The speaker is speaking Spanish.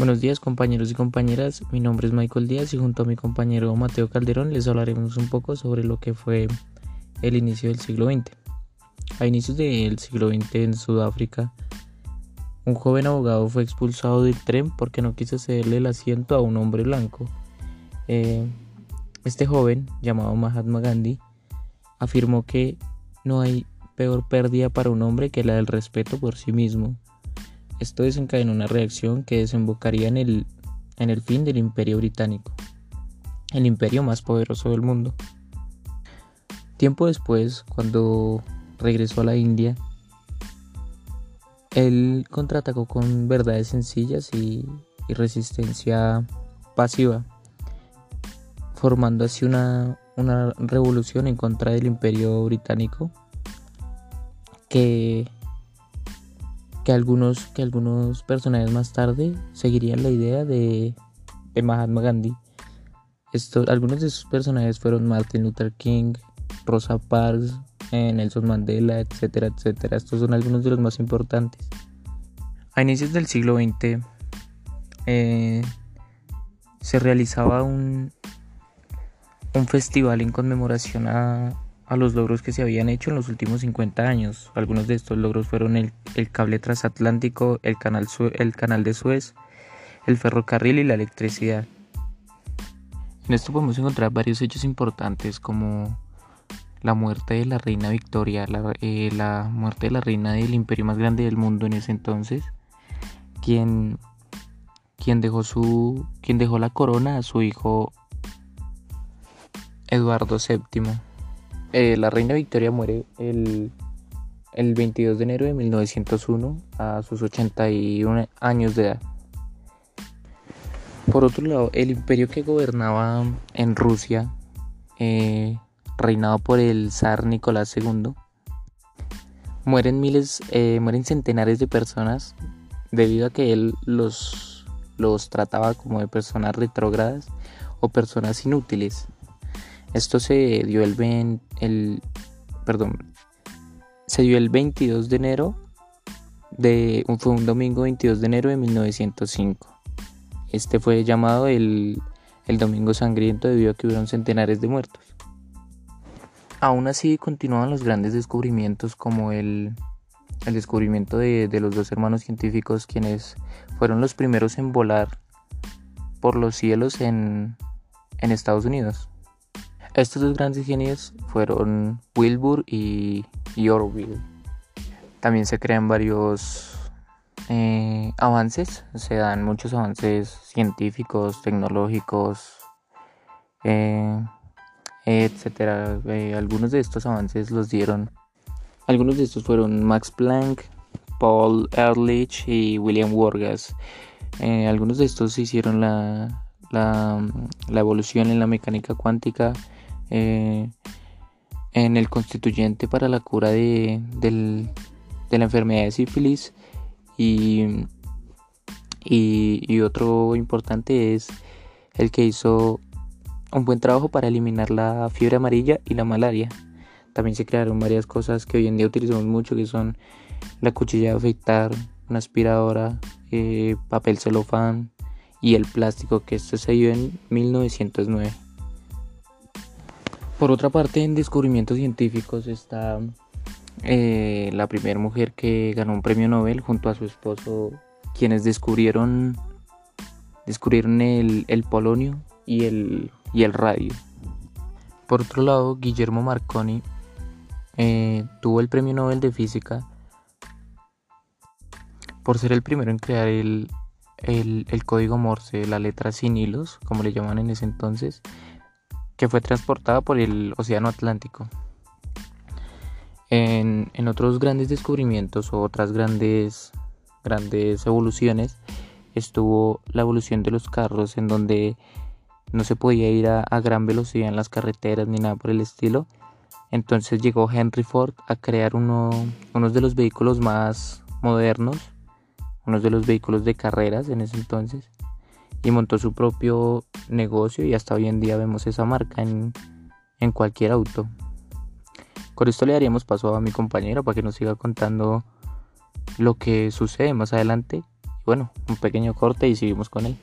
Buenos días compañeros y compañeras, mi nombre es Michael Díaz y junto a mi compañero Mateo Calderón les hablaremos un poco sobre lo que fue el inicio del siglo XX. A inicios del siglo XX en Sudáfrica, un joven abogado fue expulsado del tren porque no quiso cederle el asiento a un hombre blanco. Eh, este joven, llamado Mahatma Gandhi, afirmó que no hay peor pérdida para un hombre que la del respeto por sí mismo esto desencadenó una reacción que desembocaría en el, en el fin del imperio británico, el imperio más poderoso del mundo. Tiempo después, cuando regresó a la India, él contraatacó con verdades sencillas y, resistencia pasiva, formando así una, una revolución en contra del imperio británico que que algunos, que algunos personajes más tarde seguirían la idea de, de Mahatma Gandhi. Esto, algunos de esos personajes fueron Martin Luther King, Rosa Parks, eh, Nelson Mandela, etcétera, etcétera. Estos son algunos de los más importantes. A inicios del siglo XX eh, se realizaba un, un festival en conmemoración a, a los logros que se habían hecho en los últimos 50 años. Algunos de estos logros fueron el, cable transatlántico, el canal, el canal de Suez, el ferrocarril y la electricidad. En esto podemos encontrar varios hechos importantes como la muerte de la reina Victoria, la, eh, la muerte de la reina del imperio más grande del mundo en ese entonces, quien, quien, dejó, su, quien dejó la corona a su hijo Eduardo VII. Eh, la reina Victoria muere el, 22 de enero de 1901 a sus 81 años de edad. Por otro lado, el imperio que gobernaba en Rusia, eh, reinado por el zar Nicolás II, mueren miles, eh, mueren centenares de personas debido a que él los, los trataba como de personas retrógradas o personas inútiles. Esto se dio el, el perdón, se dio el 22 de enero de fue un domingo 22 de enero de 1905. Este fue llamado el, el Domingo Sangriento debido a que hubieron centenares de muertos. Aún así continuaban los grandes descubrimientos como el, el descubrimiento de, de, los dos hermanos científicos quienes fueron los primeros en volar por los cielos en, en Estados Unidos. Estos dos grandes genios fueron Wilbur y, Orville. También se crean varios eh, avances, se dan muchos avances científicos, tecnológicos, eh, etcétera. Eh, algunos de estos avances los dieron, algunos de estos fueron Max Planck, Paul Ehrlich y William Wargas. algunos de estos hicieron la, la evolución en la mecánica cuántica eh, en el constituyente para la cura de, la enfermedad de sífilis y, y, otro importante es el que hizo un buen trabajo para eliminar la fiebre amarilla y la malaria. También se crearon varias cosas que hoy en día utilizamos mucho, que son la cuchilla de afeitar, una aspiradora, eh, papel celofán y el plástico, que esto se dio en 1909. Por otra parte, en descubrimientos científicos está eh, la primera mujer que ganó un premio Nobel junto a su esposo, quienes descubrieron, descubrieron el, polonio y el, y el radio. Por otro lado, Guillermo Marconi eh, tuvo el premio Nobel de Física por ser el primero en crear el, el código Morse, la letra sin hilos, como le llaman en ese entonces, que fue transportada por el Océano Atlántico. En, otros grandes descubrimientos o otras grandes, grandes evoluciones estuvo la evolución de los carros en donde no se podía ir a, gran velocidad en las carreteras ni nada por el estilo. Entonces llegó Henry Ford a crear uno, uno de los vehículos más modernos, uno de los vehículos de carreras en ese entonces, y montó su propio negocio y hasta hoy en día vemos esa marca en, cualquier auto. Con esto le daríamos paso a mi compañero para que nos siga contando lo que sucede más adelante bueno, un pequeño corte y seguimos con él.